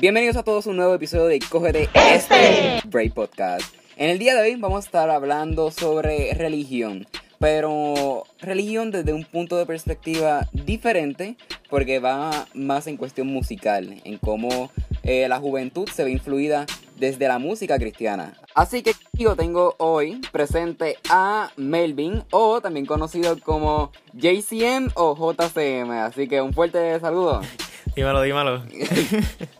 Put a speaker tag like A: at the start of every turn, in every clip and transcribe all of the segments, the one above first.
A: Bienvenidos a todos a un nuevo episodio de Cógete este Break Podcast. En el día de hoy vamos a estar hablando sobre religión, pero religión desde un punto de perspectiva diferente, porque va más en cuestión musical, en cómo eh, la juventud se ve influida desde la música cristiana. Así que yo tengo hoy presente a Melvin, o también conocido como JCM o JCM, así que un fuerte saludo.
B: Dímelo, dímelo.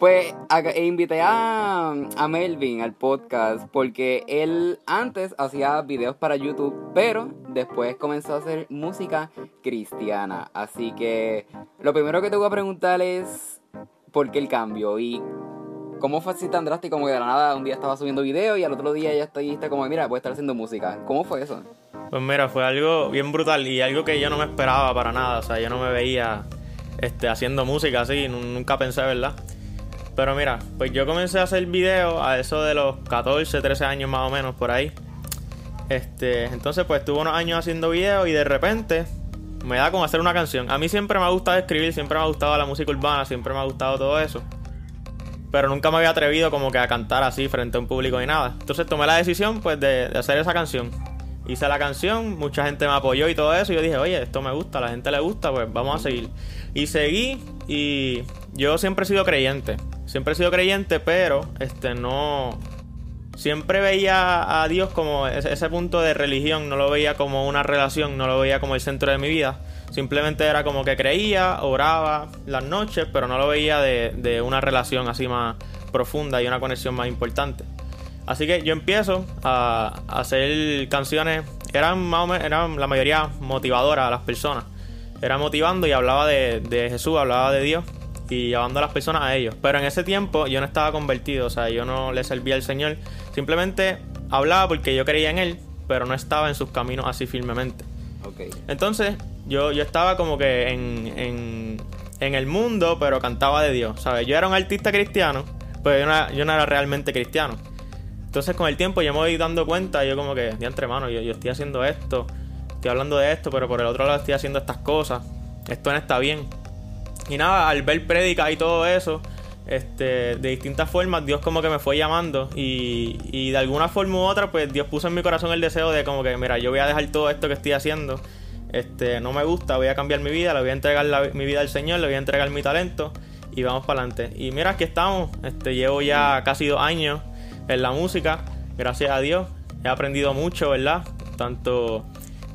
A: Pues invité a, Melvin al podcast porque él antes hacía videos para YouTube, pero después comenzó a hacer música cristiana. Así que lo primero que te voy a preguntar es por qué el cambio y cómo fue así tan drástico como que de la nada un día estaba subiendo videos y al otro día ya está como, mira, voy a estar haciendo música. ¿Cómo fue eso?
B: Pues mira, fue algo bien brutal y algo que yo no me esperaba para nada. O sea, yo no me veía este, haciendo música así, nunca pensé, ¿verdad? Pero mira, pues yo comencé a hacer videos a eso de los 14, 13 años más o menos por ahí. Este, entonces pues tuve unos años haciendo videos y de repente me da como hacer una canción. A mí siempre me ha gustado escribir, siempre me ha gustado la música urbana, siempre me ha gustado todo eso. Pero nunca me había atrevido como que a cantar así frente a un público ni nada. Entonces tomé la decisión pues de, de hacer esa canción. Hice la canción, mucha gente me apoyó y todo eso. Y yo dije, oye, esto me gusta, a la gente le gusta, pues vamos a seguir. Y seguí y yo siempre he sido creyente. Siempre he sido creyente, pero este no. Siempre veía a Dios como ese, punto de religión, no lo veía como una relación, no lo veía como el centro de mi vida. Simplemente era como que creía, oraba las noches, pero no lo veía de, de una relación así más profunda y una conexión más importante. Así que yo empiezo a, hacer canciones, eran, más eran la mayoría motivadoras a las personas. Era motivando y hablaba de, Jesús, hablaba de Dios y llevando a las personas a ellos. Pero en ese tiempo yo no estaba convertido, o sea, yo no le servía al Señor. Simplemente hablaba porque yo creía en Él, pero no estaba en sus caminos así firmemente. Okay. Entonces yo, yo estaba como que en, en, en, el mundo, pero cantaba de Dios, ¿sabes? Yo era un artista cristiano, pero yo no, yo no era realmente cristiano. Entonces con el tiempo yo me voy dando cuenta, yo como que, de entre manos, yo, yo estoy haciendo esto, estoy hablando de esto, pero por el otro lado estoy haciendo estas cosas, esto no está bien. Y nada, al ver prédicas y todo eso, este, de distintas formas, Dios como que me fue llamando y, y, de alguna forma u otra, pues Dios puso en mi corazón el deseo de como que, mira, yo voy a dejar todo esto que estoy haciendo, este, no me gusta, voy a cambiar mi vida, le voy a entregar mi vida al Señor, le voy a entregar mi talento y vamos para adelante. Y mira, aquí estamos, este, llevo ya casi dos años en la música, gracias a Dios. He aprendido mucho, ¿verdad? Tanto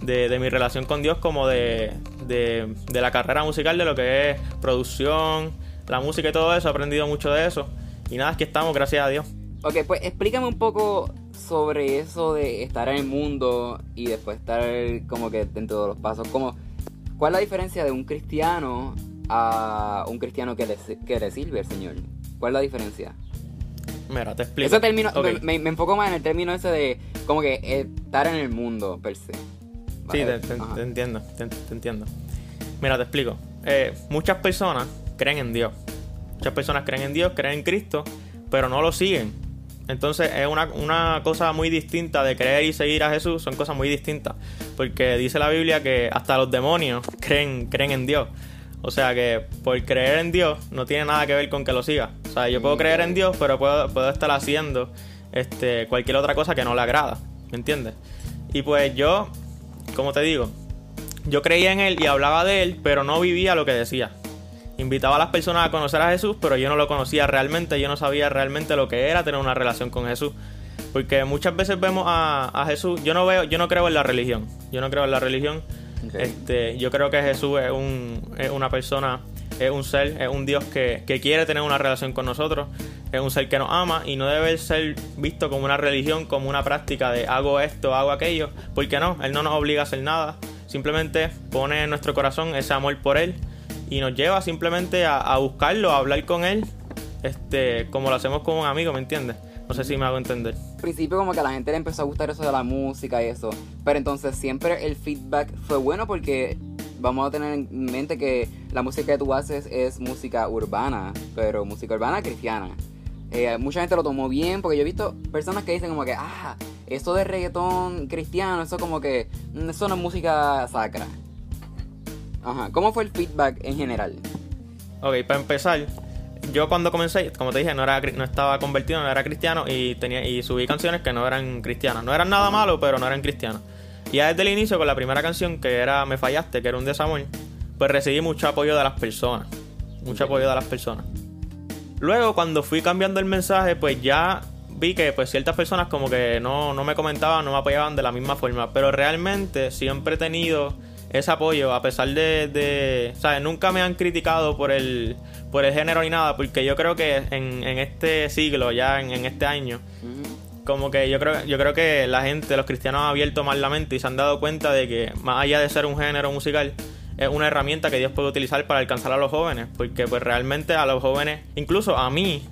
B: de, mi relación con Dios como de, de, la carrera musical, de lo que es producción, la música y todo eso. He aprendido mucho de eso. Y nada, aquí estamos, gracias a Dios.
A: Ok, pues explícame un poco sobre eso de estar en el mundo y después estar como que dentro de los pasos. Como, ¿Cuál es la diferencia de un cristiano a un cristiano que le, que le sirve al Señor? ¿Cuál es la diferencia?
B: Mira, te explico.
A: término, me, enfoco más en el término ese de como que estar en el mundo per se.
B: Sí, te, entiendo, te, entiendo. Mira, te explico. Eh, muchas personas creen en Dios. Muchas personas creen en Dios, creen en Cristo, pero no lo siguen. Entonces es una, una, cosa muy distinta de creer y seguir a Jesús, son cosas muy distintas. Porque dice la Biblia que hasta los demonios creen, creen en Dios. O sea que por creer en Dios no tiene nada que ver con que lo siga. O sea, yo puedo creer en Dios, pero puedo, puedo estar haciendo este, cualquier otra cosa que no le agrada. ¿Me entiendes? Y pues yo, como te digo, yo creía en Él y hablaba de Él, pero no vivía lo que decía. Invitaba a las personas a conocer a Jesús, pero yo no lo conocía realmente, yo no sabía realmente lo que era tener una relación con Jesús. Porque muchas veces vemos a, a Jesús, yo no veo, yo no creo en la religión. Yo no creo en la religión este, yo creo que Jesús es, un, es una persona, es un ser, es un Dios que, que, quiere tener una relación con nosotros, es un ser que nos ama y no debe ser visto como una religión, como una práctica de hago esto, hago aquello, porque no, Él no nos obliga a hacer nada, simplemente pone en nuestro corazón ese amor por Él y nos lleva simplemente a, buscarlo, a hablar con Él, este, como lo hacemos con un amigo, ¿me entiendes? No sé si me hago entender.
A: Al principio como que a la gente le empezó a gustar eso de la música y eso. Pero entonces siempre el feedback fue bueno porque vamos a tener en mente que la música que tú haces es música urbana, pero música urbana cristiana. Eh, mucha gente lo tomó bien porque yo he visto personas que dicen como que, ah, eso de reggaetón cristiano, eso como que, mm, eso no es música sacra. Ajá, ¿cómo fue el feedback en general?
B: Ok, para empezar, yo cuando comencé, como te dije, no, era, no estaba convertido, no era cristiano y, tenía, y subí canciones que no eran cristianas. No eran nada malo, pero no eran cristianas. Ya desde el inicio, con la primera canción, que era Me Fallaste, que era un desamor, pues recibí mucho apoyo de las personas. Mucho apoyo de las personas. Luego, cuando fui cambiando el mensaje, pues ya vi que pues ciertas personas como que no, no me comentaban, no me apoyaban de la misma forma. Pero realmente siempre he tenido ese apoyo, a pesar de, de ¿sabes? Nunca me han criticado por el, por el género ni nada, porque yo creo que en, en este siglo, ya en, en este año, como que yo creo, yo creo que la gente, los cristianos han abierto más la mente y se han dado cuenta de que más allá de ser un género musical, es una herramienta que Dios puede utilizar para alcanzar a los jóvenes, porque pues realmente a los jóvenes, incluso a mí,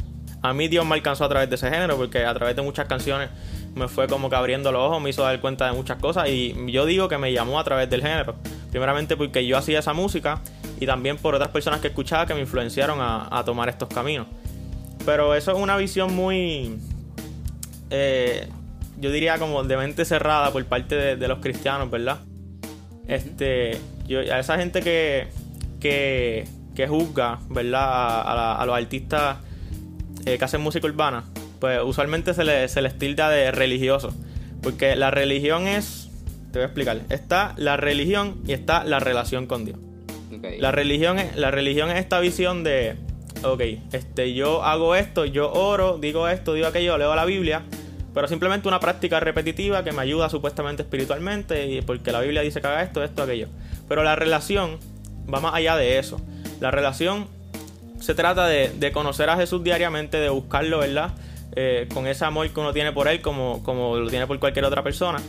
B: a mí Dios me alcanzó a través de ese género, porque a través de muchas canciones me fue como que abriendo los ojos, me hizo dar cuenta de muchas cosas y yo digo que me llamó a través del género. Primeramente porque yo hacía esa música y también por otras personas que escuchaba que me influenciaron a, tomar estos caminos. Pero eso es una visión muy, eh, yo diría como de mente cerrada por parte de, los cristianos, ¿verdad? Este, yo, a esa gente que, que, que juzga, ¿verdad? A, los artistas eh, que hacen música urbana, pues usualmente se les, se les tilda de religioso. Porque la religión es, te voy a explicar, está la religión y está la relación con Dios. La, religión es, la religión es esta visión de, ok, este, yo hago esto, yo oro, digo esto, digo aquello, leo la Biblia, pero simplemente una práctica repetitiva que me ayuda supuestamente espiritualmente, y porque la Biblia dice que haga esto, esto, aquello. Pero la relación va más allá de eso. La relación se trata de, conocer a Jesús diariamente, de buscarlo, ¿verdad? Eh, con ese amor que uno tiene por él como, como lo tiene por cualquier otra persona.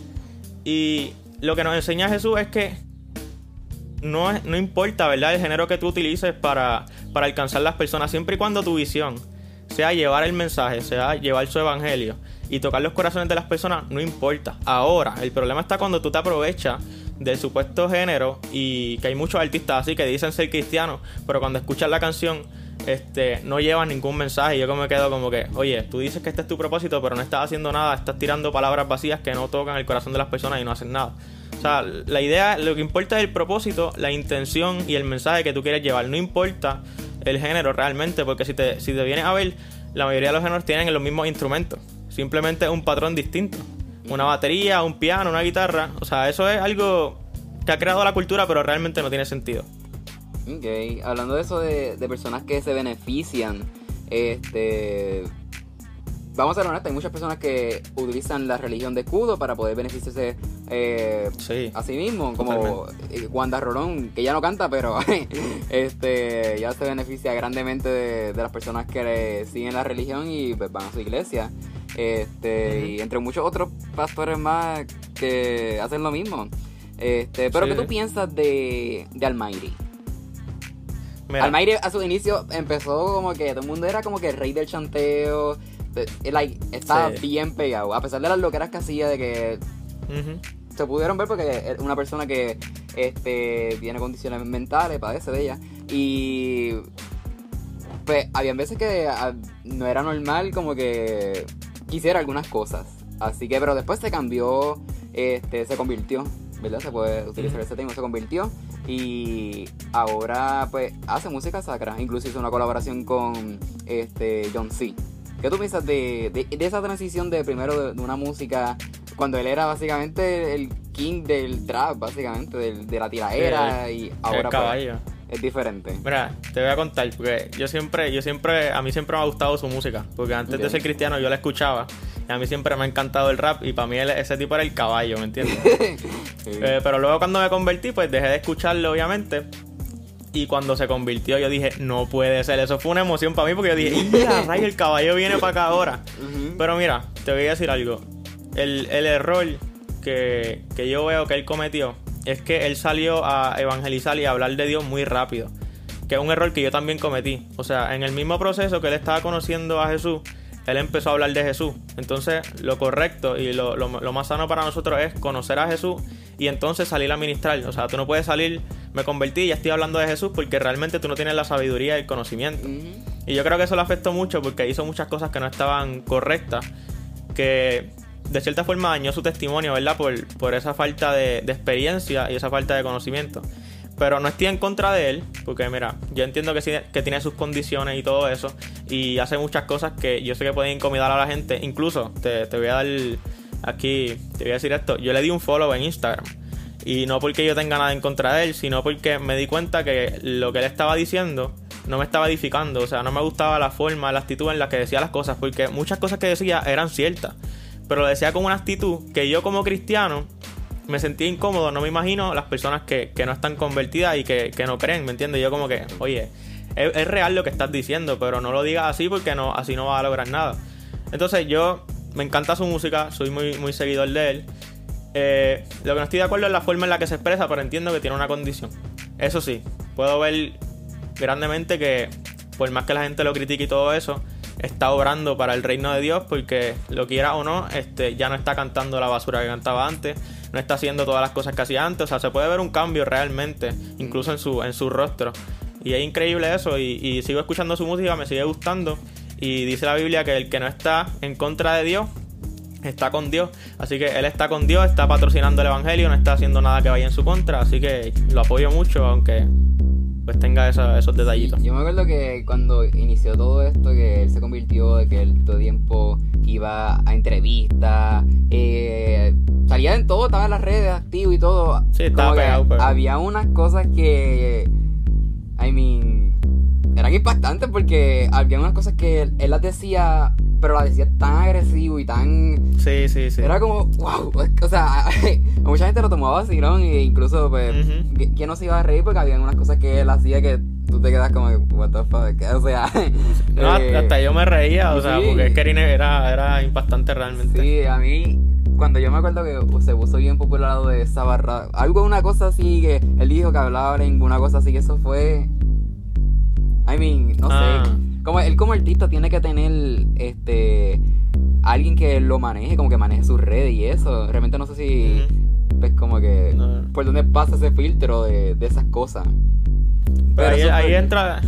B: Y lo que nos enseña Jesús es que no, no importa, ¿verdad? El género que tú utilices para, para alcanzar las personas, siempre y cuando tu visión sea llevar el mensaje, sea llevar su evangelio y tocar los corazones de las personas, no importa. Ahora, el problema está cuando tú te aprovechas del supuesto género y que hay muchos artistas así que dicen ser cristianos, pero cuando escuchas la canción este, no llevan ningún mensaje. Yo me quedo como que, oye, tú dices que este es tu propósito, pero no estás haciendo nada, estás tirando palabras vacías que no tocan el corazón de las personas y no hacen nada. O sea, la idea, lo que importa es el propósito, la intención y el mensaje que tú quieres llevar. No importa el género realmente, porque si te, si te vienes a ver, la mayoría de los géneros tienen los mismos instrumentos. Simplemente es un patrón distinto. Una batería, un piano, una guitarra. O sea, eso es algo que ha creado la cultura, pero realmente no tiene sentido.
A: Ok, hablando de eso de, personas que se benefician, este... Vamos a ser honestos, hay muchas personas que utilizan la religión de escudo para poder beneficiarse eh, a sí mismo, como eh, Wanda Rolón, que ya no canta, pero este ya se beneficia grandemente de, las personas que siguen la religión y pues, van a su iglesia. Este, y entre muchos otros pastores más que hacen lo mismo. Este, pero ¿qué tú piensas de, de Almighty? Almaire a su inicio empezó como que todo el mundo era como que el rey del chanteo. like, estaba bien pegado. A pesar de las loqueras que hacía de que se pudieron ver porque una persona que este, tiene condiciones mentales, padece de ella. Y pues habían veces que ah, no era normal como que quisiera algunas cosas. Así que, pero después se cambió, este, se convirtió, ¿verdad? Se puede utilizar ese término, se convirtió y ahora pues hace música sacra. Incluso hizo una colaboración con este John C. ¿Qué tú piensas de, de, esa transición de primero de, una música cuando él era básicamente el king del trap, básicamente, de la tiraera y ahora pues, es diferente.
B: Mira, te voy a contar, porque yo siempre, yo siempre, a mí siempre me ha gustado su música, porque antes de ser cristiano yo la escuchaba y a mí siempre me ha encantado el rap y para mí ese tipo era el caballo, ¿me entiendes? Eh, pero luego cuando me convertí, pues dejé de escucharlo, obviamente. Y cuando se convirtió, yo dije, no puede ser. Eso fue una emoción para mí porque yo dije, rayo, el caballo viene para acá ahora. Pero mira, te voy a decir algo. El, el error que, que yo veo que él cometió es que él salió a evangelizar y a hablar de Dios muy rápido. Que es un error que yo también cometí. O sea, en el mismo proceso que él estaba conociendo a Jesús, él empezó a hablar de Jesús. Entonces, lo correcto y lo, más sano para nosotros es conocer a Jesús y entonces salir a ministrar. O sea, tú no puedes salir, me convertí y ya estoy hablando de Jesús porque realmente tú no tienes la sabiduría y el conocimiento. Y yo creo que eso le afectó mucho porque hizo muchas cosas que no estaban correctas, que de cierta forma dañó su testimonio, ¿verdad? Por, por esa falta de, experiencia y esa falta de conocimiento. Pero no estoy en contra de él, porque mira, yo entiendo que, que tiene sus condiciones y todo eso, y hace muchas cosas que yo sé que pueden incomodar a la gente. Incluso, te, te voy a dar aquí, te voy a decir esto, yo le di un follow en Instagram. Y no porque yo tenga nada en contra de él, sino porque me di cuenta que lo que él estaba diciendo no me estaba edificando. O sea, no me gustaba la forma, la actitud en la que decía las cosas, porque muchas cosas que decía eran ciertas. Pero lo decía con una actitud que yo como cristiano me sentía incómodo. No me imagino las personas que, no están convertidas y que, no creen, ¿me entiendes? Yo como que, oye, es, es, real lo que estás diciendo, pero no lo digas así porque no, así no vas a lograr nada. Entonces yo me encanta su música, soy muy, muy seguidor de él. Eh, lo que no estoy de acuerdo es la forma en la que se expresa, pero entiendo que tiene una condición. Eso sí, puedo ver grandemente que por más que la gente lo critique y todo eso, está obrando para el reino de Dios porque lo quiera o no, este, ya no está cantando la basura que cantaba antes, no está haciendo todas las cosas que hacía antes, o sea, se puede ver un cambio realmente, incluso en su, en su rostro. Y es increíble eso, y, y sigo escuchando su música, me sigue gustando, y dice la Biblia que el que no está en contra de Dios, está con Dios. Así que él está con Dios, está patrocinando el Evangelio, no está haciendo nada que vaya en su contra. Así que lo apoyo mucho, aunque pues tenga esos detallitos.
A: Yo me acuerdo que cuando inició todo esto, que él se convirtió, de que él todo el tiempo iba a entrevistas, eh, salía en todo, estaba en las redes activo y todo.
B: Sí, estaba pegado,
A: Había unas cosas que, I mean, eran impactantes porque había unas cosas que él las decía pero la decía tan agresivo y tan.
B: Sí, sí, sí.
A: Era como, wow. O sea, mucha gente lo tomaba así, ¿no? E incluso, pues, ¿quién no se iba a reír? Porque había unas cosas que él hacía que tú te quedas como, what the fuck. O sea.
B: no, eh, hasta yo me reía, o sea, porque es que era, era impactante realmente.
A: Sí, a mí cuando yo me acuerdo que se puso bien popular de esa barra, algo, una cosa así que él dijo que hablaba en una cosa así que eso fue, I mean, no sé, ah. Como él como artista tiene que tener este alguien que lo maneje, como que maneje sus redes y eso. Realmente no sé si pues como que por dónde pasa ese filtro de, esas cosas.
B: Pero, ahí, entra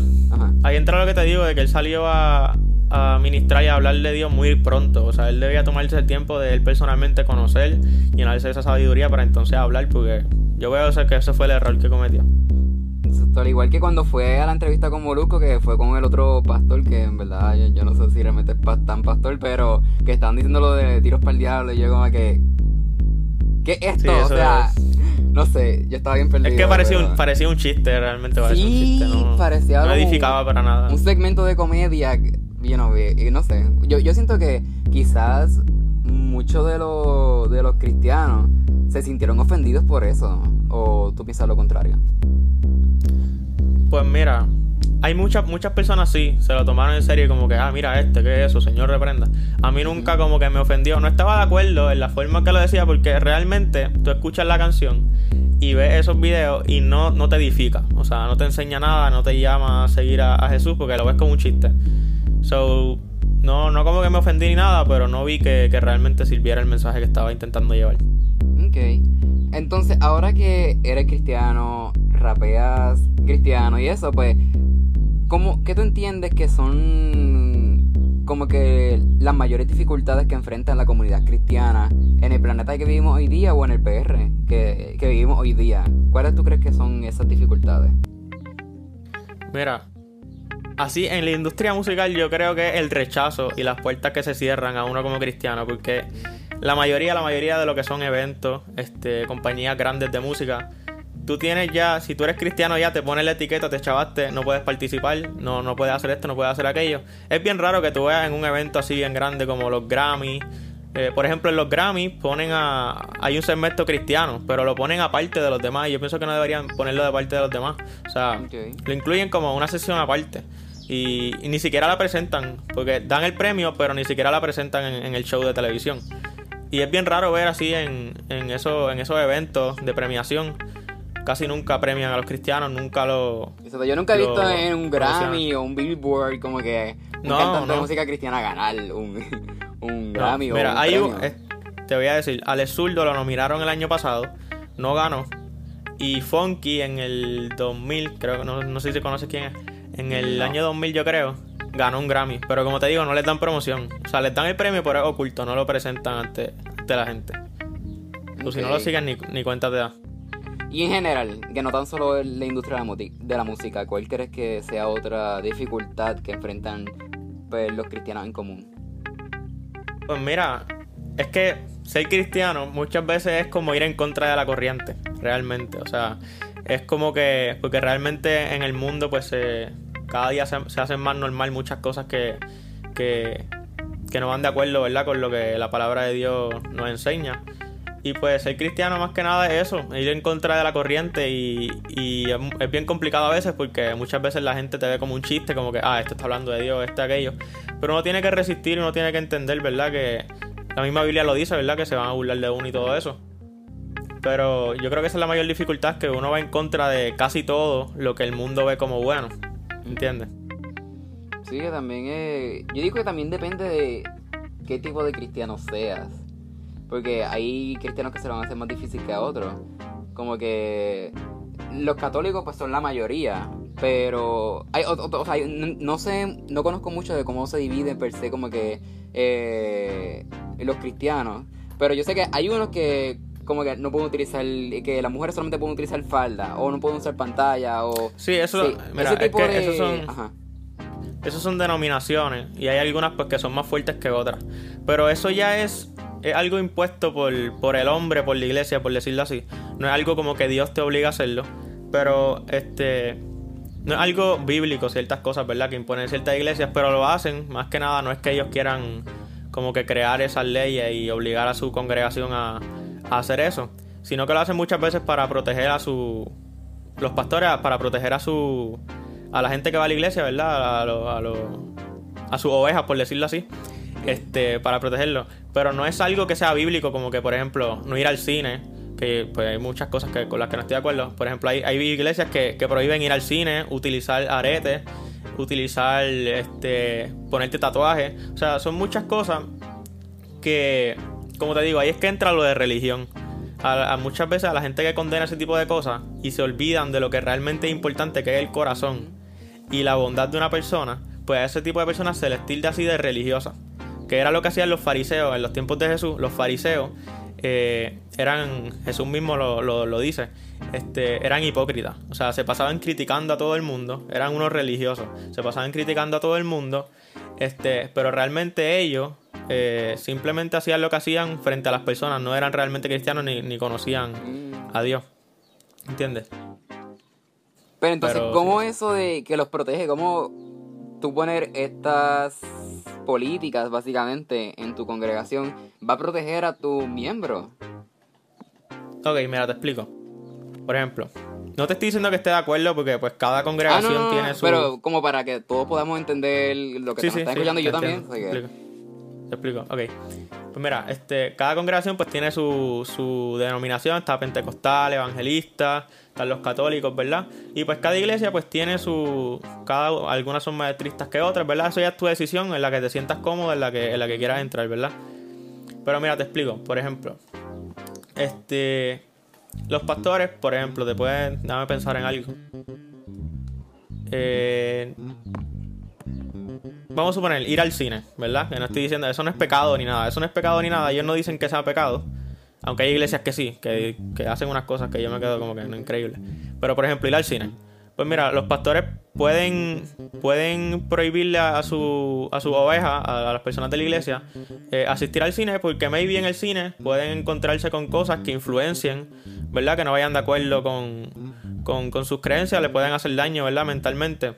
B: ahí entra lo que te digo de que él salió a, a ministrar y a hablar de Dios muy pronto. O sea, él debía tomarse el tiempo de él personalmente conocer, y llenarse de esa sabiduría para entonces hablar, porque yo veo que ese fue el error que cometió.
A: Al igual que cuando fue a la entrevista con Molusco, que fue con el otro pastor, que en verdad yo, no sé si realmente es tan pastor, pero que estaban diciendo lo de tiros para el diablo, y yo como que. ¿Qué es esto? o sea, no sé, yo estaba bien perdido.
B: Es que parecía, un, parecía un chiste, realmente parecía un chiste. No,
A: parecía
B: no edificaba para nada.
A: Un segmento de comedia, you know, y no sé. Yo, yo siento que quizás muchos de, de los cristianos se sintieron ofendidos por eso. ¿O tú piensas lo contrario?
B: Pues mira, hay muchas muchas personas sí, se lo tomaron en serio como que, ah, mira este, ¿qué es eso? Señor, reprenda. A mí nunca como que me ofendió. No estaba de acuerdo en la forma que lo decía porque realmente tú escuchas la canción y ves esos videos y no, no te edifica. O sea, no te enseña nada, no te llama a seguir a, Jesús porque lo ves como un chiste. So, no, no como que me ofendí ni nada, pero no vi que, que realmente sirviera el mensaje que estaba intentando llevar.
A: Ok. Entonces, ahora que eres cristiano, rapeas cristiano y eso, pues, ¿cómo, ¿qué tú entiendes que son como que las mayores dificultades que enfrenta la comunidad cristiana en el planeta que vivimos hoy día o en el PR que, que vivimos hoy día? ¿Cuáles tú crees que son esas dificultades?
B: Mira, así en la industria musical yo creo que el rechazo y las puertas que se cierran a uno como cristiano, porque la mayoría, la mayoría de lo que son eventos, este, compañías grandes de música, tú tienes ya, si tú eres cristiano ya te pones la etiqueta, te chavaste, no puedes participar, no, no puedes hacer esto, no puedes hacer aquello. Es bien raro que tú veas en un evento así bien grande como los Grammy. Eh, por ejemplo, en los Grammy ponen a. Hay un segmento cristiano, pero lo ponen aparte de los demás. Y yo pienso que no deberían ponerlo de parte de los demás. O sea, lo incluyen como una sesión aparte. Y, ni siquiera la presentan, porque dan el premio, pero ni siquiera la presentan en el show de televisión. Y es bien raro ver así en, en, eso, en esos eventos de premiación. Casi nunca premian a los cristianos, nunca lo.
A: Yo nunca he visto en un Grammy o un Billboard como que un no, cantante de música cristiana ganar un, un Grammy o un hay un,
B: Te voy a decir, Alex Zurdo lo nominaron el año pasado, no ganó. Y Funky en el 2000, creo que no, no sé si conoces quién es. En el año 2000 yo creo, ganó un Grammy. Pero como te digo, no les dan promoción. O sea, les dan el premio, pero es oculto, no lo presentan ante, la gente. Tú si no lo siguen, ni, ni cuenta te da.
A: Y en general, que no tan solo la industria de la música, ¿cuál crees que sea otra dificultad que enfrentan pues, los cristianos en común?
B: Pues mira, es que ser cristiano muchas veces es como ir en contra de la corriente, realmente. O sea, es como que, porque realmente en el mundo pues cada día se, se, hacen más normal muchas cosas que, que no van de acuerdo, ¿verdad? Con lo que la palabra de Dios nos enseña. Y pues ser cristiano más que nada es eso, ir en contra de la corriente y, y, es bien complicado a veces porque muchas veces la gente te ve como un chiste, como que, ah, esto está hablando de Dios, esto, aquello. Pero uno tiene que resistir, uno tiene que entender, ¿verdad? Que la misma Biblia lo dice, ¿verdad? Que se van a burlar de uno y todo eso. Pero yo creo que esa es la mayor dificultad, que uno va en contra de casi todo lo que el mundo ve como bueno. ¿Entiendes?
A: Sí, que también es... Yo digo que también depende de qué tipo de cristiano seas. Porque hay cristianos que se lo van a hacer más difícil que a otros. Como que los católicos pues son la mayoría. Pero hay, o, sea, no, sé, no conozco mucho de cómo se dividen per se como que eh, los cristianos. Pero yo sé que hay unos que como que no pueden utilizar, que las mujeres solamente pueden utilizar falda, o no pueden usar pantalla, o...
B: Sí, eso, mira, es que esos son... Esos son denominaciones, y hay algunas pues que son más fuertes que otras. Pero eso ya es es algo impuesto por, por el hombre, por la iglesia, por decirlo así. No es algo como que Dios te obliga a hacerlo. Pero este no es algo bíblico, ciertas cosas, ¿verdad? Que imponen ciertas iglesias, pero lo hacen. Más que nada, no es que ellos quieran como que crear esas leyes y obligar a su congregación a, hacer eso. Sino que lo hacen muchas veces para proteger a su. Los pastores, para proteger a su. a la gente que va a la iglesia, ¿verdad? A, a, a sus ovejas, por decirlo así este, para protegerlo. Pero no es algo que sea bíblico, como que, por ejemplo, no ir al cine, que pues hay muchas cosas con las que no estoy de acuerdo. Por ejemplo, hay, hay iglesias que, prohíben ir al cine, utilizar aretes, utilizar, este, ponerte tatuajes. O sea, son muchas cosas que, como te digo, ahí es que entra lo de religión. Muchas veces a la gente que condena ese tipo de cosas y se olvidan de lo que realmente es importante, que es el corazón y la bondad de una persona, pues a ese tipo de personas se les tilda así de religiosa que era lo que hacían los fariseos en los tiempos de Jesús. Los fariseos eh, eran, Jesús mismo lo, lo, dice, este, eran hipócritas. O sea, se pasaban criticando a todo el mundo, eran unos religiosos, se pasaban criticando a todo el mundo, este, pero realmente ellos eh, simplemente hacían lo que hacían frente a las personas, no eran realmente cristianos ni, ni conocían a Dios. ¿Entiendes?
A: Pero entonces, ¿cómo eso de que los protege? ¿Cómo tú poner estas políticas, básicamente, en tu congregación, va a proteger a tu miembro.
B: Ok, mira, te explico. Por ejemplo, no te estoy diciendo que esté de acuerdo porque pues cada congregación ah, tiene su...
A: Pero como para que todos podamos entender lo que sí, escuchando y yo también.
B: Te explico, ok. Pues mira, este, cada congregación pues tiene su, su denominación, está pentecostal, evangelista, los católicos, ¿verdad? Y pues cada iglesia pues tiene su... Cada, algunas son más estrictas que otras, ¿verdad? Eso ya es tu decisión, en la que te sientas cómodo, en la que, en la que quieras entrar, ¿verdad? Pero mira, te explico, por ejemplo, este... Los pastores, por ejemplo, te pueden... Dame pensar en algo. Eh, vamos a suponer, ir al cine, ¿verdad? Que no estoy diciendo, eso no es pecado ni nada, eso no es pecado ni nada, ellos no dicen que sea pecado. Aunque hay iglesias que sí, que, hacen unas cosas que yo me quedo como que no increíble. Pero por ejemplo, ir al cine. Pues mira, los pastores pueden, pueden prohibirle a su, a su oveja, a, las personas de la iglesia, eh, asistir al cine porque maybe en el cine pueden encontrarse con cosas que influencien, ¿verdad? Que no vayan de acuerdo con, con, con sus creencias, le pueden hacer daño, ¿verdad? Mentalmente.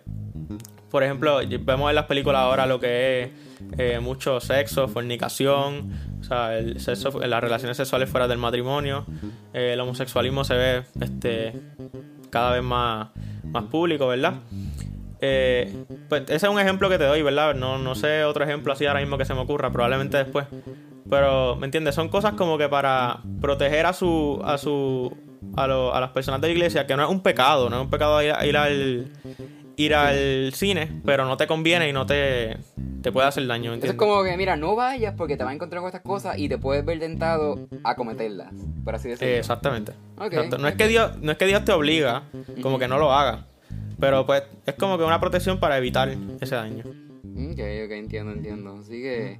B: Por ejemplo, vemos en las películas ahora lo que es eh, mucho sexo, fornicación, o sea, el sexo, las relaciones sexuales fuera del matrimonio. Eh, el homosexualismo se ve este, cada vez más, más público, ¿verdad? Eh, pues ese es un ejemplo que te doy, ¿verdad? No, no sé otro ejemplo así ahora mismo que se me ocurra, probablemente después. Pero, ¿me entiendes? Son cosas como que para proteger a su. a su. a, a las personas de la iglesia, que no es un pecado, no es un pecado ir al ir al cine, pero no te conviene y no te, te puede hacer daño.
A: Es como que, mira, no vayas porque te vas a encontrar con estas cosas y te puedes ver tentado a cometerlas, por así decirlo.
B: exactamente. no, es que Dios, no es que Dios te obliga, como que no lo haga, pero pues es como que una protección para evitar ese daño.
A: Ok, ok, entiendo, entiendo. Así que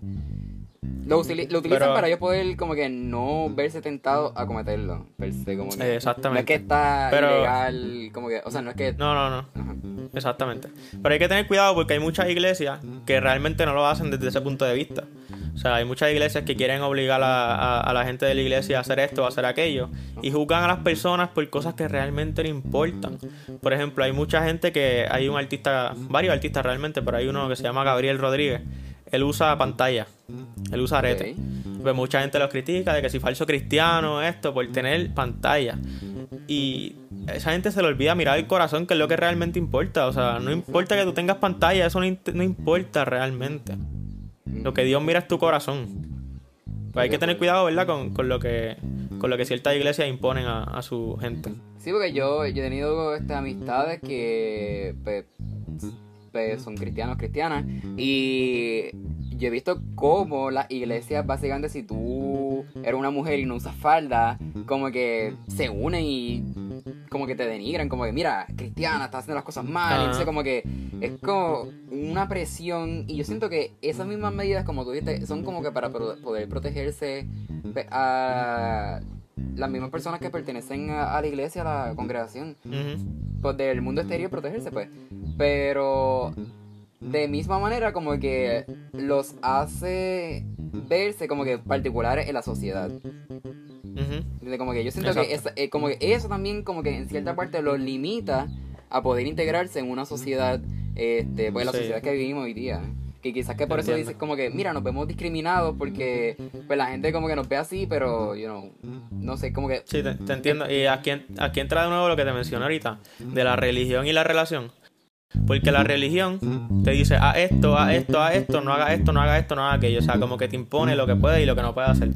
A: Lo, utilizan para ellos poder como que no verse tentado a cometerlo. como
B: Exactamente.
A: No es que está ilegal, como que, o sea, no es que...
B: No, no, no. Exactamente. Pero hay que tener cuidado porque hay muchas iglesias que realmente no lo hacen desde ese punto de vista. O sea, hay muchas iglesias que quieren obligar a, la gente de la iglesia a hacer esto o a hacer aquello. Y juzgan a las personas por cosas que realmente no importan. Por ejemplo, hay mucha gente que... Hay un artista, varios artistas realmente, pero hay uno que se llama Gabriel Rodríguez. Él usa pantalla. Él usa arete. Pues mucha gente lo critica de que si falso cristiano, esto, por tener pantalla. Y esa gente se le olvida mirar el corazón, que es lo que realmente importa. O sea, no importa que tú tengas pantalla, eso no, no importa realmente. Lo que Dios mira es tu corazón. Pues hay que tener cuidado, ¿verdad? Con, lo que con lo que ciertas iglesias imponen a, su gente.
A: Sí, porque yo, he tenido estas amistades que pues, pues, son cristianos, cristianas. Y yo he visto cómo las iglesias, básicamente, si tú eres una mujer y no usas falda, como que se unen y como que te denigran, como que mira, cristiana, estás haciendo las cosas mal, entonces como que es como una presión y yo siento que esas mismas medidas, como tú dijiste, son como que para poder protegerse a las mismas personas que pertenecen a, la iglesia, a la congregación, pues del mundo exterior protegerse, pues. Pero de misma manera como que los hace verse como que particulares en la sociedad. Como que yo siento que, eh, como que eso también como que en cierta parte los limita a poder integrarse en una sociedad, este, pues la sociedad que vivimos hoy día. Que quizás que por eso dices como que, mira, nos vemos discriminados porque pues la gente como que nos ve así, pero, you know, no sé, como que...
B: Sí, te, entiendo. Y aquí, aquí entra de nuevo lo que te mencioné ahorita, de la religión y la relación. Porque la religión te dice, a esto, a esto, a esto, no haga esto, no haga esto, no haga aquello. O sea, como que te impone lo que puede y lo que no puede hacer.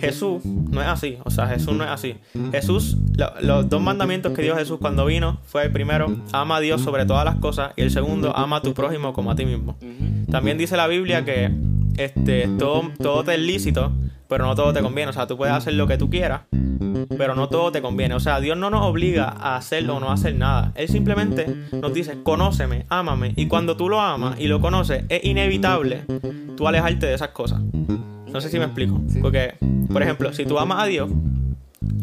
B: Jesús no es así. O sea, Jesús no es así. Jesús, los dos mandamientos que dio Jesús cuando vino fue el primero, ama a Dios sobre todas las cosas. Y el segundo, ama a tu prójimo como a ti mismo. También dice la Biblia que este, todo, todo te es lícito, pero no todo te conviene. O sea, tú puedes hacer lo que tú quieras, pero no todo te conviene. O sea, Dios no nos obliga a hacer o no hacer nada. Él simplemente nos dice, conóceme, ámame. Y cuando tú lo amas y lo conoces, es inevitable tú alejarte de esas cosas. No sé si me explico. Porque, por ejemplo, si tú amas a Dios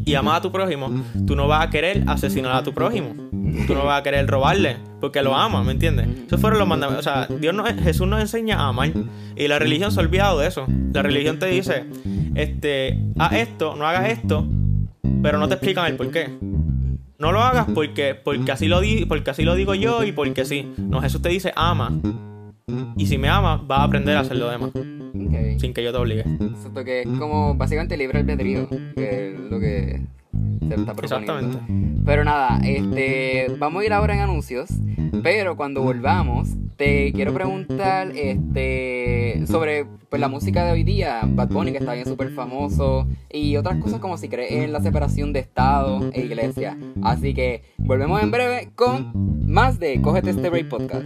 B: y amas a tu prójimo, tú no vas a querer asesinar a tu prójimo. Tú no vas a querer robarle porque lo amas, ¿me entiendes? Esos fueron los mandamientos. O sea, Dios no, Jesús nos enseña a amar y la religión se ha olvidado de eso. La religión te dice, este, haz esto, no hagas esto, pero no te explican el por qué. No lo hagas porque, porque, así lo di, porque así lo digo yo y porque sí. No, Jesús te dice ama. Y si me ama, vas a aprender a hacer lo demás. Sin que yo te obligue.
A: Exacto, que es como básicamente libre albedrío, que es lo que se está proponiendo. Exactamente. Pero nada, este, vamos a ir ahora en anuncios, pero cuando volvamos te quiero preguntar este, sobre pues, la música de hoy día, Bad Bunny, que está bien súper famoso, y otras cosas como si crees en la separación de Estado e Iglesia. Así que volvemos en breve con más de Cógete este Break Podcast.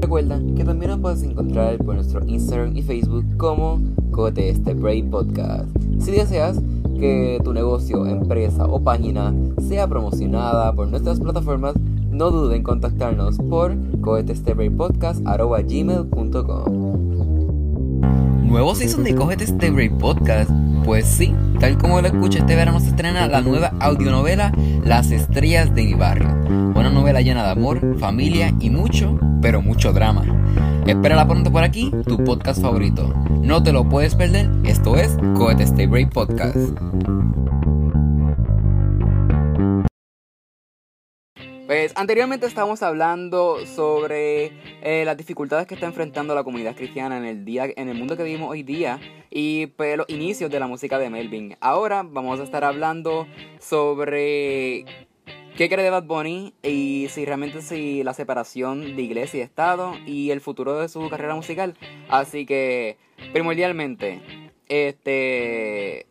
A: Recuerda que también nos puedes encontrar por nuestro Instagram y Facebook como Cógete este Break Podcast. Si deseas que tu negocio, empresa o página sea promocionada por nuestras plataformas, no duden en contactarnos por cohetestebreakpodcast.com. ¿Nuevo season de Cogete este Break Podcast? Pues sí, tal como lo escuché, este verano se estrena la nueva audionovela Las Estrellas de mi Barrio. Una novela llena de amor, familia y mucho, pero mucho drama. Espérala pronto por aquí, tu podcast favorito. No te lo puedes perder, esto es Cohete Stay Break Podcast. Pues anteriormente estábamos hablando sobre eh, las dificultades que está enfrentando la comunidad cristiana en el día, en el mundo que vivimos hoy día y pues, los inicios de la música de Melvin. Ahora vamos a estar hablando sobre qué cree de Bad Bunny y si realmente si la separación de iglesia y estado y el futuro de su carrera musical. Así que primordialmente, este,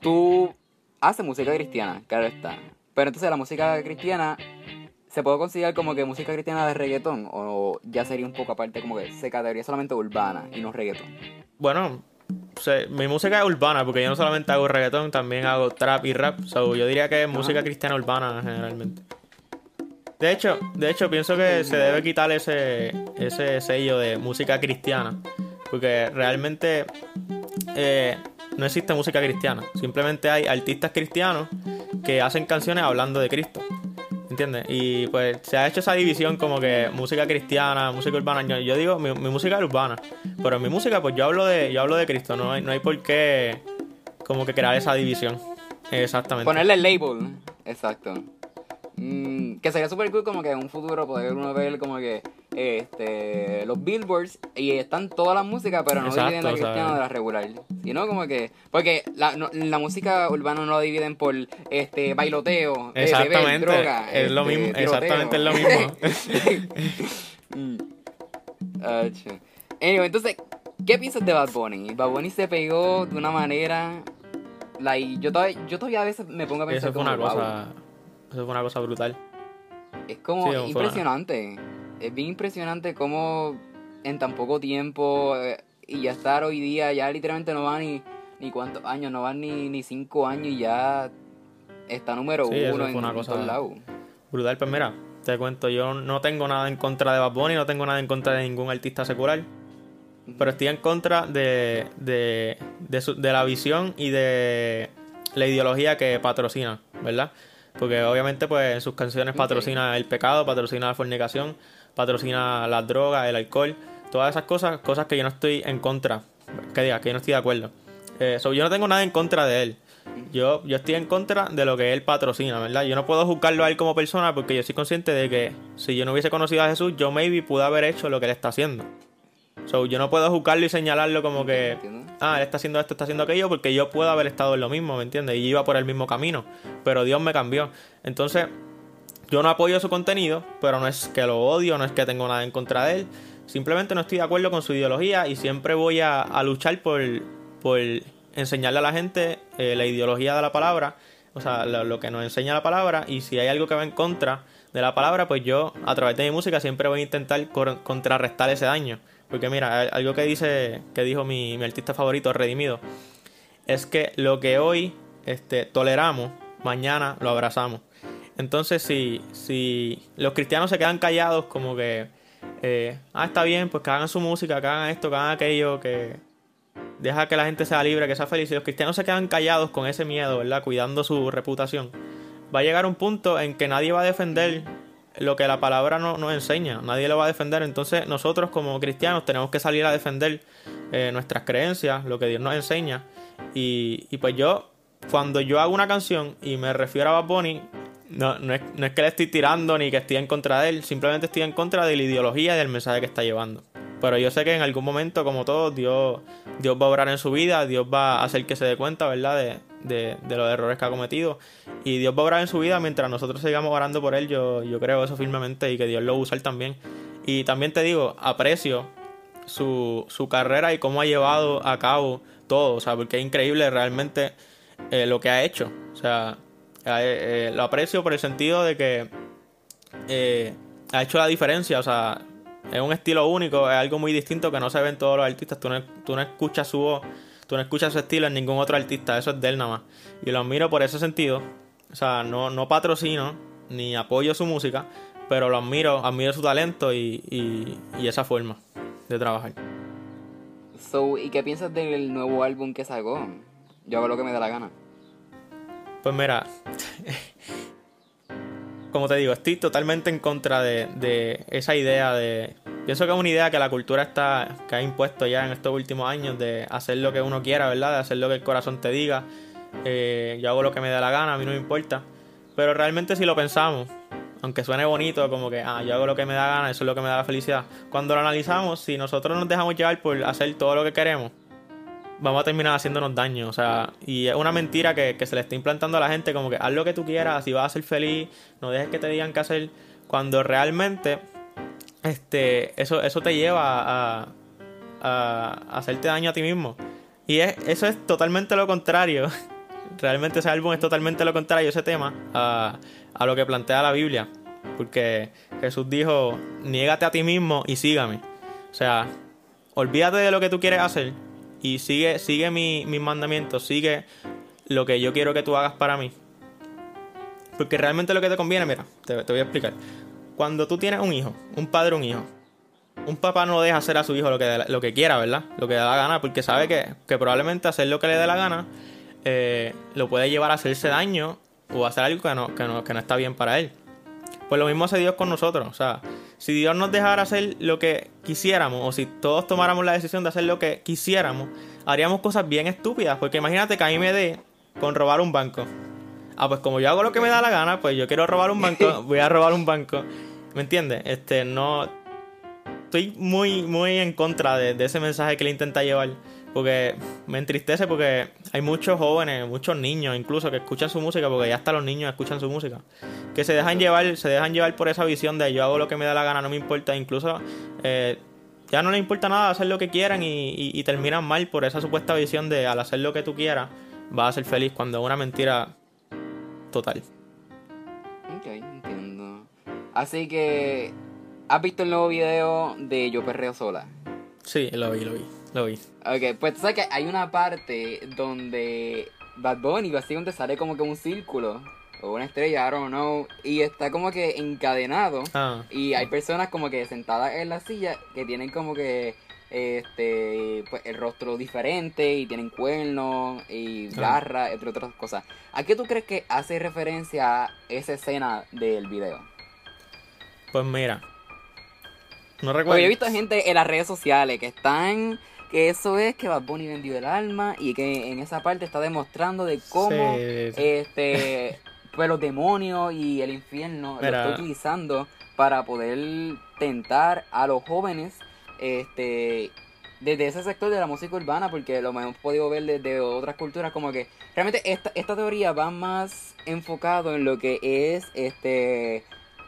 A: tú haces música cristiana, claro está. Pero entonces la música cristiana se puede considerar como que música cristiana de reggaetón o ya sería un poco aparte como que se categoría solamente urbana y no reggaetón.
B: Bueno, mi música es urbana porque yo no solamente hago reggaetón, también hago trap y rap. So, yo diría que es música cristiana urbana generalmente. De hecho, de hecho pienso que se debe quitar ese, ese sello de música cristiana. Porque realmente eh, no existe música cristiana. Simplemente hay artistas cristianos que hacen canciones hablando de Cristo. ¿Entiendes? Y pues se ha hecho esa división como que música cristiana, música urbana. Yo, digo, mi, música es urbana. Pero mi música, pues yo hablo de, yo hablo de Cristo. No hay, no hay por qué como que crear esa división. Exactamente.
A: Ponerle el label. Exacto. Mm, que sería súper cool como que en un futuro poder uno ver como que este los billboards y están todas las músicas pero no dividen la cristiana de la regular sino como que porque la, la música urbana no la dividen por este bailoteo
B: eh, exactamente droga, es lo este, mismo exactamente es lo mismo
A: mm. anyway, entonces ¿qué piensas de Bad Bunny? Bad Bunny se pegó de una manera like, yo todavía yo todavía a veces me pongo a pensar
B: eso fue una cosa eso fue una cosa brutal.
A: Es como impresionante. Es bien impresionante cómo en tan poco tiempo eh, y ya estar hoy día, ya literalmente no van ni, ni cuántos años, no van ni, ni cinco años y ya está número uno en, una cosa lados.
B: Brutal, pues mira, te cuento, yo no tengo nada en contra de Bad Bunny, no tengo nada en contra de ningún artista secular. Pero estoy en contra de, de, de, de la visión y de la ideología que patrocina, ¿verdad? Porque obviamente pues en sus canciones patrocina el pecado, patrocina la fornicación, patrocina las drogas, el alcohol, todas esas cosas, cosas que yo no estoy en contra, que diga, que yo no estoy de acuerdo. Eh, yo no tengo nada en contra de él. Yo, yo estoy en contra de lo que él patrocina, ¿verdad? Yo no puedo juzgarlo a él como persona porque yo soy consciente de que si yo no hubiese conocido a Jesús, yo maybe pude haber hecho lo que él está haciendo. So, yo no puedo juzgarlo y señalarlo como que, ah, él está haciendo esto, está haciendo aquello, porque yo puedo haber estado en lo mismo, ¿me entiendes? Y iba por el mismo camino, pero Dios me cambió. Entonces, yo no apoyo su contenido, pero no es que lo odio, no es que tengo nada en contra de él. Simplemente no estoy de acuerdo con su ideología y siempre voy a, luchar por, por enseñarle a la gente eh, la ideología de la palabra, o sea, lo, que nos enseña la palabra, y si hay algo que va en contra de la palabra, pues yo a través de mi música siempre voy a intentar contrarrestar ese daño. Porque mira, algo que dice, que dijo mi, artista favorito, Redimido, es que lo que hoy este, toleramos, mañana lo abrazamos. Entonces, si, si los cristianos se quedan callados, como que, eh, ah, está bien, pues que hagan su música, que hagan esto, que hagan aquello, que deja que la gente sea libre, que sea feliz. Si los cristianos se quedan callados con ese miedo, ¿verdad? Cuidando su reputación, va a llegar un punto en que nadie va a defender lo que la palabra no, nos enseña, nadie lo va a defender, entonces nosotros como cristianos tenemos que salir a defender eh, nuestras creencias, lo que Dios nos enseña. Y, y, pues yo, cuando yo hago una canción y me refiero a Bad no, no, es, no es que le estoy tirando ni que estoy en contra de él, simplemente estoy en contra de la ideología y del mensaje que está llevando. Pero yo sé que en algún momento, como todo, Dios, Dios va a obrar en su vida, Dios va a hacer que se dé cuenta, ¿verdad? De, de, los errores que ha cometido. Y Dios va a obrar en su vida mientras nosotros sigamos orando por él. Yo, yo creo eso firmemente y que Dios lo va a usar también. Y también te digo, aprecio su, su carrera y cómo ha llevado a cabo todo. O sea, porque es increíble realmente eh, lo que ha hecho. O sea, eh, eh, lo aprecio por el sentido de que ha hecho la diferencia. O sea, es un estilo único, es algo muy distinto que no se ve en todos los artistas. Tú no, tú no escuchas su voz Tú no escuchas su estilo en ningún otro artista, eso es de él nada más. Y lo admiro por ese sentido. O sea, no, no patrocino ni apoyo su música, pero lo admiro, admiro su talento y, y, esa forma de trabajar.
A: So, ¿y qué piensas del nuevo álbum que sacó? Yo hago lo que me da la gana.
B: Pues mira, como te digo, estoy totalmente en contra de, de esa idea de Pienso que es una idea que la cultura está, que ha impuesto ya en estos últimos años de hacer lo que uno quiera, ¿verdad? De hacer lo que el corazón te diga. Eh, yo hago lo que me da la gana, a mí no me importa. Pero realmente si lo pensamos, aunque suene bonito, como que, ah, yo hago lo que me da gana, eso es lo que me da la felicidad. Cuando lo analizamos, si nosotros nos dejamos llevar por hacer todo lo que queremos, vamos a terminar haciéndonos daño. O sea, y es una mentira que, que se le está implantando a la gente, como que haz lo que tú quieras, si vas a ser feliz, no dejes que te digan qué hacer. Cuando realmente este, eso, eso te lleva a, a, hacerte daño a ti mismo. Y es, eso es totalmente lo contrario. Realmente ese álbum es totalmente lo contrario, ese tema, a, a lo que plantea la Biblia. Porque Jesús dijo, niégate a ti mismo y sígame. O sea, olvídate de lo que tú quieres hacer y sigue, sigue mis mandamientos, sigue lo que yo quiero que tú hagas para mí. Porque realmente lo que te conviene, mira, te, voy a explicar cuando tú tienes un hijo, un padre un hijo, un papá no deja hacer a su hijo lo que, lo que quiera, ¿verdad? Lo que da la gana, porque sabe que, que probablemente hacer lo que le dé la gana eh, lo puede llevar a hacerse daño o a hacer algo que no, que, no, que no está bien para él. Pues lo mismo hace Dios con nosotros. O sea, si Dios nos dejara hacer lo que quisiéramos, o si todos tomáramos la decisión de hacer lo que quisiéramos, haríamos cosas bien estúpidas. Porque imagínate que a mí me dé con robar un banco. Ah, pues como yo hago lo que me da la gana, pues yo quiero robar un banco, voy a robar un banco. ¿Me entiendes? Este, no. Estoy muy, muy en contra de, de ese mensaje que le intenta llevar. Porque me entristece porque hay muchos jóvenes, muchos niños incluso que escuchan su música, porque ya hasta los niños escuchan su música, que se dejan llevar, se dejan llevar por esa visión de yo hago lo que me da la gana, no me importa, incluso eh, ya no le importa nada hacer lo que quieran y, terminan mal por esa supuesta visión de al hacer lo que tú quieras vas a ser feliz cuando es una mentira total.
A: Ok, entiendo. Así que, ¿has visto el nuevo video de Yo Perreo Sola?
B: Sí, lo vi, lo vi. Lo vi.
A: Ok, pues tú sabes que hay una parte donde Bad Bunny básicamente sale como que un círculo o una estrella, I don't know, y está como que encadenado ah. y hay personas como que sentadas en la silla que tienen como que este pues el rostro diferente y tienen cuernos y ah. garras, entre otras cosas. ¿A qué tú crees que hace referencia a esa escena del video?
B: Pues mira,
A: no recuerdo. Porque yo he visto gente en las redes sociales que están que eso es que Bad Bunny vendió el alma y que en esa parte está demostrando de cómo este pues los demonios y el infierno lo está utilizando para poder tentar a los jóvenes este desde ese sector de la música urbana porque lo hemos podido ver desde otras culturas como que realmente esta, esta teoría va más enfocado en lo que es este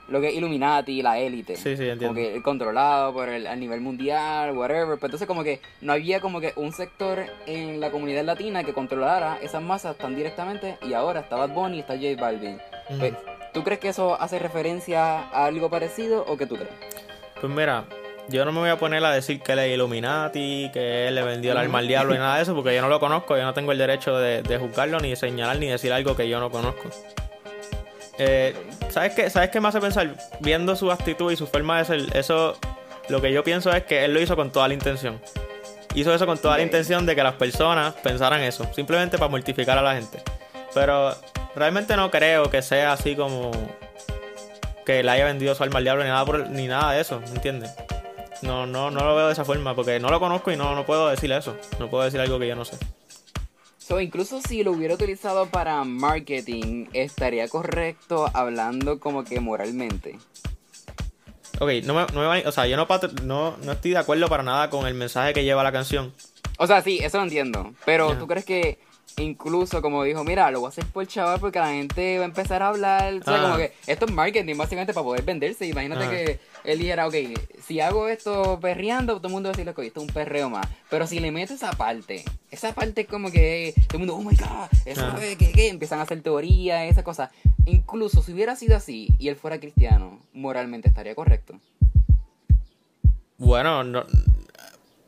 A: lo que es Illuminati, la élite.
B: Sí, sí, entiendo.
A: Como que controlado por el, a nivel mundial, whatever. Pero entonces como que no había como que un sector en la comunidad latina que controlara esas masas tan directamente y ahora está Bad Bunny y está J Balvin. Pues, ¿Tú crees que eso hace referencia a algo parecido o qué tú crees?
B: Pues mira, yo no me voy a poner a decir que él es Illuminati, que él le vendió el alma al diablo y nada de eso, porque yo no lo conozco, yo no tengo el derecho de, de juzgarlo, ni de señalar, ni decir algo que yo no conozco. Eh, ¿sabes, qué, ¿Sabes qué me hace pensar? Viendo su actitud y su forma de ser, eso lo que yo pienso es que él lo hizo con toda la intención. Hizo eso con toda la intención de que las personas pensaran eso, simplemente para mortificar a la gente. Pero realmente no creo que sea así como que le haya vendido su alma al diablo ni nada, ni nada de eso, ¿me entiendes? No, no, no lo veo de esa forma porque no lo conozco y no, no puedo decir eso. No puedo decir algo que yo no sé.
A: So, incluso si lo hubiera utilizado para marketing, estaría correcto hablando como que moralmente.
B: Ok, no me, no o sea, yo no, no, no estoy de acuerdo para nada con el mensaje que lleva la canción.
A: O sea, sí, eso lo entiendo. Pero ¿tú crees que incluso como dijo, mira, lo voy a hacer por chaval porque la gente va a empezar a hablar. O sea, como ah. que esto es marketing básicamente para poder venderse. Imagínate ah. que él dijera, ok, si hago esto perreando, todo el mundo va a decir, esto es un perreo más. Pero si le meto esa parte, esa parte es como que todo el mundo, oh my god, eso ah. es que, que empiezan a hacer teorías, esa cosa. Incluso si hubiera sido así y él fuera cristiano, moralmente estaría correcto.
B: Bueno, no,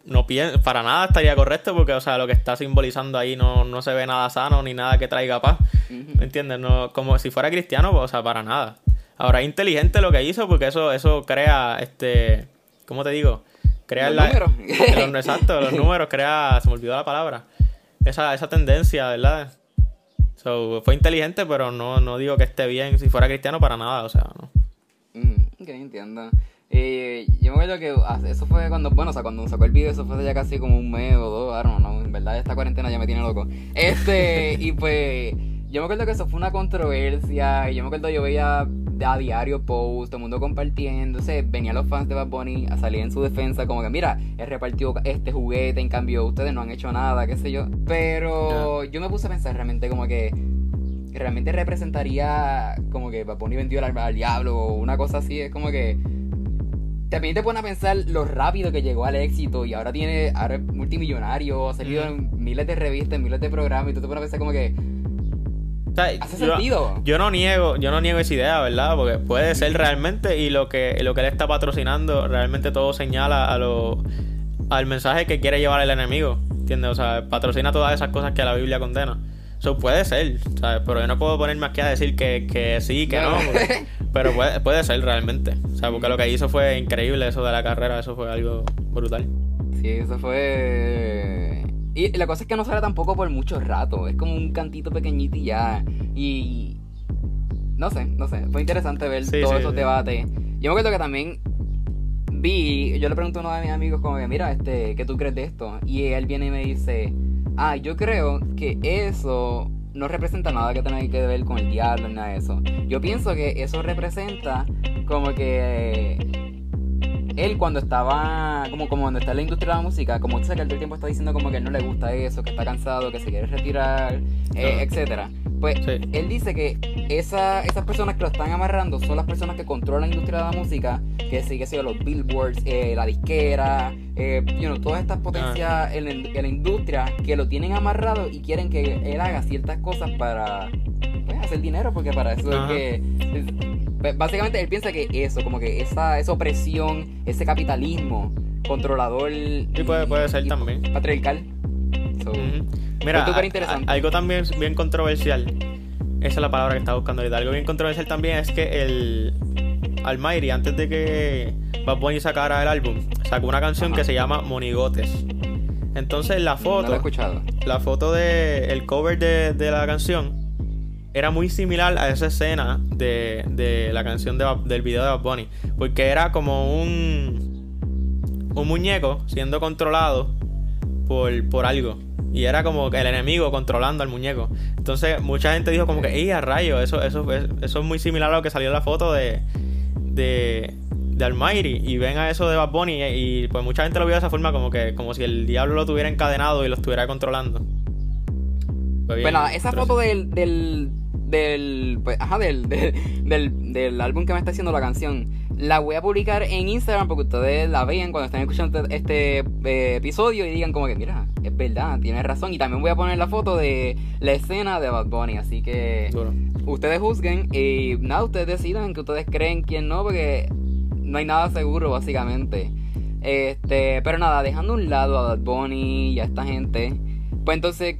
B: no para nada estaría correcto porque, o sea, lo que está simbolizando ahí no, no se ve nada sano ni nada que traiga paz. ¿Me entiendes? No, como si fuera cristiano, pues, o sea, para nada. Ahora, es inteligente lo que hizo porque eso, eso crea, este, ¿cómo te digo? Crea
A: los números.
B: exacto, los números, crea, se me olvidó la palabra, esa, esa tendencia, ¿verdad? So, fue inteligente, pero no, no digo que esté bien si fuera cristiano para nada, o sea, no.
A: Mm, que entiendo. Y yo me acuerdo que eso fue cuando, bueno, o sea, cuando sacó el video, eso fue ya casi como un mes o dos, I don't know, en verdad esta cuarentena ya me tiene loco. Este, y pues, yo me acuerdo que eso fue una controversia, y yo me acuerdo yo veía a diario post, todo el mundo compartiendo, entonces venían los fans de Bad Bunny a salir en su defensa, como que mira, él repartió este juguete, en cambio ustedes no han hecho nada, qué sé yo. Pero yo me puse a pensar realmente como que realmente representaría como que Bad Bunny vendió el alma al diablo o una cosa así, es como que también te pones a pensar lo rápido que llegó al éxito y ahora tiene, ahora es multimillonario, ha salido en miles de revistas, en miles de programas y tú te pones a pensar como que... ¿Hace yo, sentido?
B: Yo no niego, yo no niego esa idea, ¿verdad? Porque puede ser realmente y lo que, lo que él está patrocinando realmente todo señala a lo, al mensaje que quiere llevar el enemigo, ¿entiendes? O sea, patrocina todas esas cosas que la Biblia condena. Eso puede ser, ¿sabes? Pero yo no puedo ponerme aquí a decir que, que sí, que no. pero puede, puede ser realmente. O sea, porque lo que hizo fue increíble eso de la carrera, eso fue algo brutal.
A: Sí, eso fue... Y la cosa es que no sale tampoco por mucho rato, es como un cantito pequeñito y ya. Y... No sé, no sé, fue interesante ver todos esos debates. Yo me acuerdo que también vi, yo le pregunto a uno de mis amigos como que, mira, este, ¿qué tú crees de esto? Y él viene y me dice, ah, yo creo que eso no representa nada que tenga que ver con el diablo ni nada de eso. Yo pienso que eso representa como que él cuando estaba, como, como cuando está en la industria de la música, como usted que todo el tiempo está diciendo como que no le gusta eso, que está cansado, que se quiere retirar, eh, etcétera. Pues él dice que esa, esas personas que lo están amarrando son las personas que controlan la industria de la música, que sigue siendo los billboards, eh, la disquera, eh, todas estas potencias ah. en, la industria que lo tienen amarrado y quieren que él haga ciertas cosas para pues, hacer dinero, porque para eso es que... Pues, básicamente él piensa que eso, como que esa, esa opresión, ese capitalismo controlador...
B: Sí, puede, puede ser también.
A: Patriarcal.
B: Mira, algo también bien controversial, esa es la palabra que estaba buscando ahorita, algo bien controversial también es que el Almighty, antes de que Bad Bunny sacara el álbum, sacó una canción que se llama Monigotes. Entonces la foto,
A: escuchado.
B: la foto de el cover de, de, la canción era muy similar a esa escena de, de la canción del video de Bad Bunny, porque era como un un muñeco siendo controlado por, por algo. Y era como el enemigo controlando al muñeco. Entonces mucha gente dijo como que, ¡ey, a rayo! Eso, eso, eso es muy similar a lo que salió en la foto de, de, de Almighty. Y ven a eso de Bad Bunny y, pues mucha gente lo vio de esa forma como que como si el diablo lo tuviera encadenado y lo estuviera controlando.
A: bueno, esa foto del, del, del, pues, ajá, del, del, del álbum que me está haciendo la canción la voy a publicar en Instagram porque ustedes la vean cuando estén escuchando este, este eh, episodio y digan como que, mira, es verdad, tienes razón. Y también voy a poner la foto de la escena de Bad Bunny. Así que ustedes juzguen y nada, ustedes decidan que ustedes creen quién no, porque no hay nada seguro básicamente. Este, pero nada, dejando a un lado a Bad Bunny y a esta gente, pues entonces,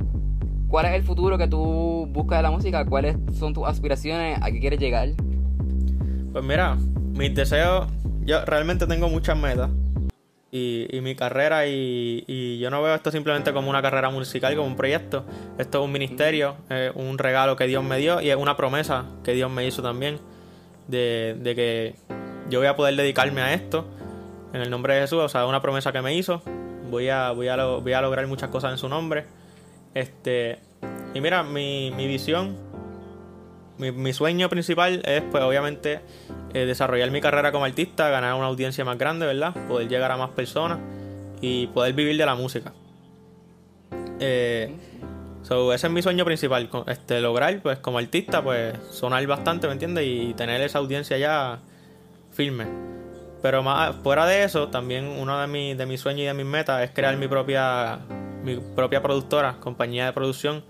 A: ¿cuál es el futuro que tú buscas de la música? ¿Cuáles son tus aspiraciones? ¿A qué quieres llegar?
B: Pues mira, mis deseos, yo realmente tengo muchas metas. Y, mi carrera, y, yo no veo esto simplemente como una carrera musical, como un proyecto. Esto es un ministerio, un regalo que Dios me dio y es una promesa que Dios me hizo también. De, de que yo voy a poder dedicarme a esto en el nombre de Jesús. O sea, es una promesa que me hizo. Voy a, voy a, voy a lograr muchas cosas en su nombre. Este, y mira, mi, mi visión, mi, mi sueño principal es, pues, obviamente, eh, desarrollar mi carrera como artista, ganar una audiencia más grande, ¿verdad? Poder llegar a más personas y poder vivir de la música. Eh, ese es mi sueño principal, este, lograr, pues como artista, pues sonar bastante, ¿me entiendes? Y tener esa audiencia ya firme. Pero más fuera de eso, también uno de, mis, de mis sueños y de mis metas es crear mi propia, mi propia productora, compañía de producción,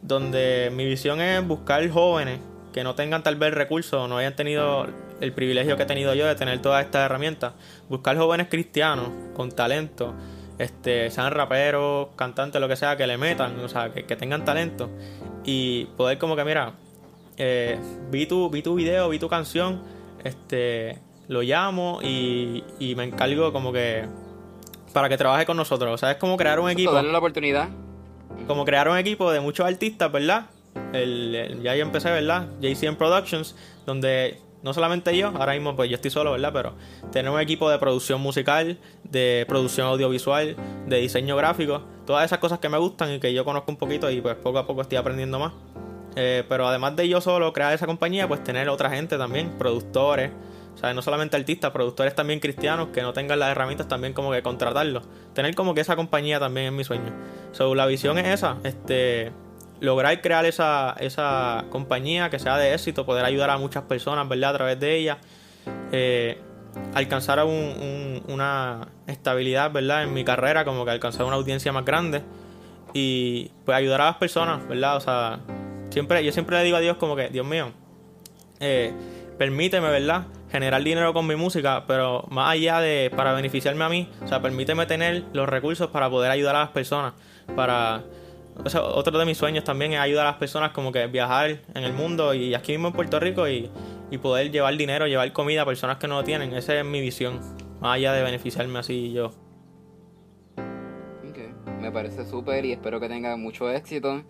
B: donde mi visión es buscar jóvenes que no tengan tal vez recursos, no hayan tenido el privilegio que he tenido yo de tener todas estas herramientas. Buscar jóvenes cristianos con talento, este, sean raperos, cantantes, lo que sea, que le metan, o sea, que, tengan talento. Y poder como que, mira, eh, vi, tu, vi tu video, vi tu canción, este, lo llamo y, y me encargo como que para que trabaje con nosotros. O sea, es como crear un equipo.
A: Darle la oportunidad.
B: Como crear un equipo de muchos artistas, ¿verdad? El, ya yo empecé, ¿verdad? JCM Productions, donde no solamente yo, ahora mismo pues yo estoy solo, ¿verdad? Pero tenemos un equipo de producción musical, de producción audiovisual, de diseño gráfico, todas esas cosas que me gustan y que yo conozco un poquito y pues poco a poco estoy aprendiendo más. Eh, pero además de yo solo crear esa compañía, pues tener otra gente también, productores, o sea, no solamente artistas, productores también cristianos que no tengan las herramientas también como que contratarlos. Tener como que esa compañía también es mi sueño. So, la visión es esa, este lograr crear esa, esa compañía que sea de éxito, poder ayudar a muchas personas, ¿verdad? A través de ella, eh, alcanzar una estabilidad, ¿verdad? En mi carrera, como que alcanzar una audiencia más grande y pues ayudar a las personas, ¿verdad? O sea, siempre, yo siempre le digo a Dios como que, Dios mío, eh, permíteme, ¿verdad? Generar dinero con mi música, pero más allá de para beneficiarme a mí, o sea, permíteme tener los recursos para poder ayudar a las personas, para otro de mis sueños también es ayudar a las personas como que viajar en el mundo y aquí mismo en Puerto Rico y, y poder llevar dinero, llevar comida a personas que no lo tienen. Esa es mi visión, más allá de beneficiarme así yo.
A: Me parece súper y espero que tenga mucho éxito.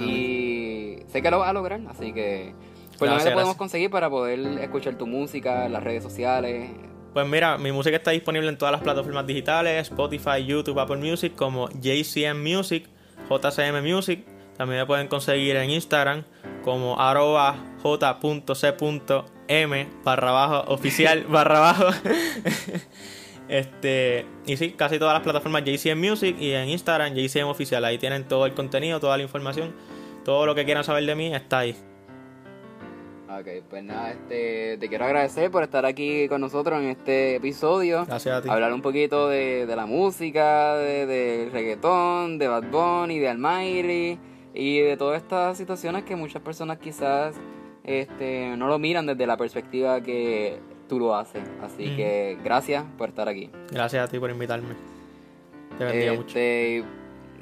A: Y sé que lo vas a lograr, así que... Pues lo podemos conseguir para poder escuchar tu música, las redes sociales?
B: Pues mira, mi música está disponible en todas las plataformas digitales, Spotify, YouTube, Apple Music, como JCM Music, JCM Music. También me pueden conseguir en Instagram como arroba j.c.m barra bajo oficial barra bajo. este, y sí, casi todas las plataformas JCM Music y en Instagram JCM Oficial. Ahí tienen todo el contenido, toda la información, todo lo que quieran saber de mí está ahí.
A: Ok, pues nada, este, te quiero agradecer por estar aquí con nosotros en este episodio.
B: Gracias a ti.
A: Hablar un poquito de, la música, de, del reggaetón, de Bad Bunny, de Almighty y de todas estas situaciones que muchas personas quizás este, no lo miran desde la perspectiva que tú lo haces. Así que gracias por estar aquí.
B: Gracias a ti por invitarme. Te bendiga
A: este,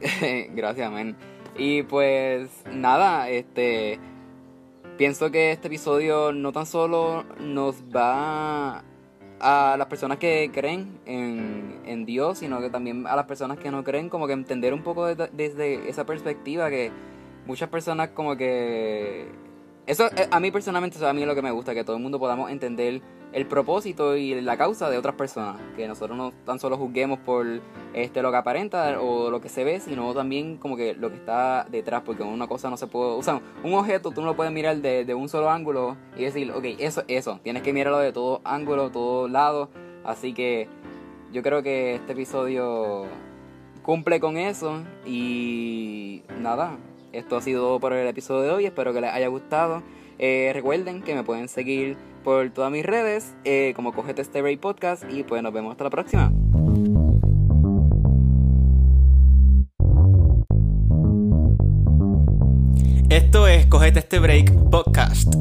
A: mucho. gracias, men. Y pues nada, este pienso que este episodio no tan solo nos va a las personas que creen en, en Dios, sino que también a las personas que no creen, como que entender un poco desde esa perspectiva que muchas personas como que... Eso eh, a mí personalmente, eso a mí es lo que me gusta, que todo el mundo podamos entender el propósito y la causa de otras personas. Que nosotros no tan solo juzguemos por este lo que aparenta o lo que se ve, sino también como que lo que está detrás, porque una cosa no se puede, o sea, un objeto tú no lo puedes mirar de, de un solo ángulo y decir, ok, eso, eso, tienes que mirarlo de todo ángulo, todos lados, así que yo creo que este episodio cumple con eso y nada, esto ha sido todo por el episodio de hoy, espero que les haya gustado. Eh, recuerden que me pueden seguir por todas mis redes eh, como Cogete este Break Podcast y pues nos vemos hasta la próxima.
B: Esto es Cogete este Break Podcast.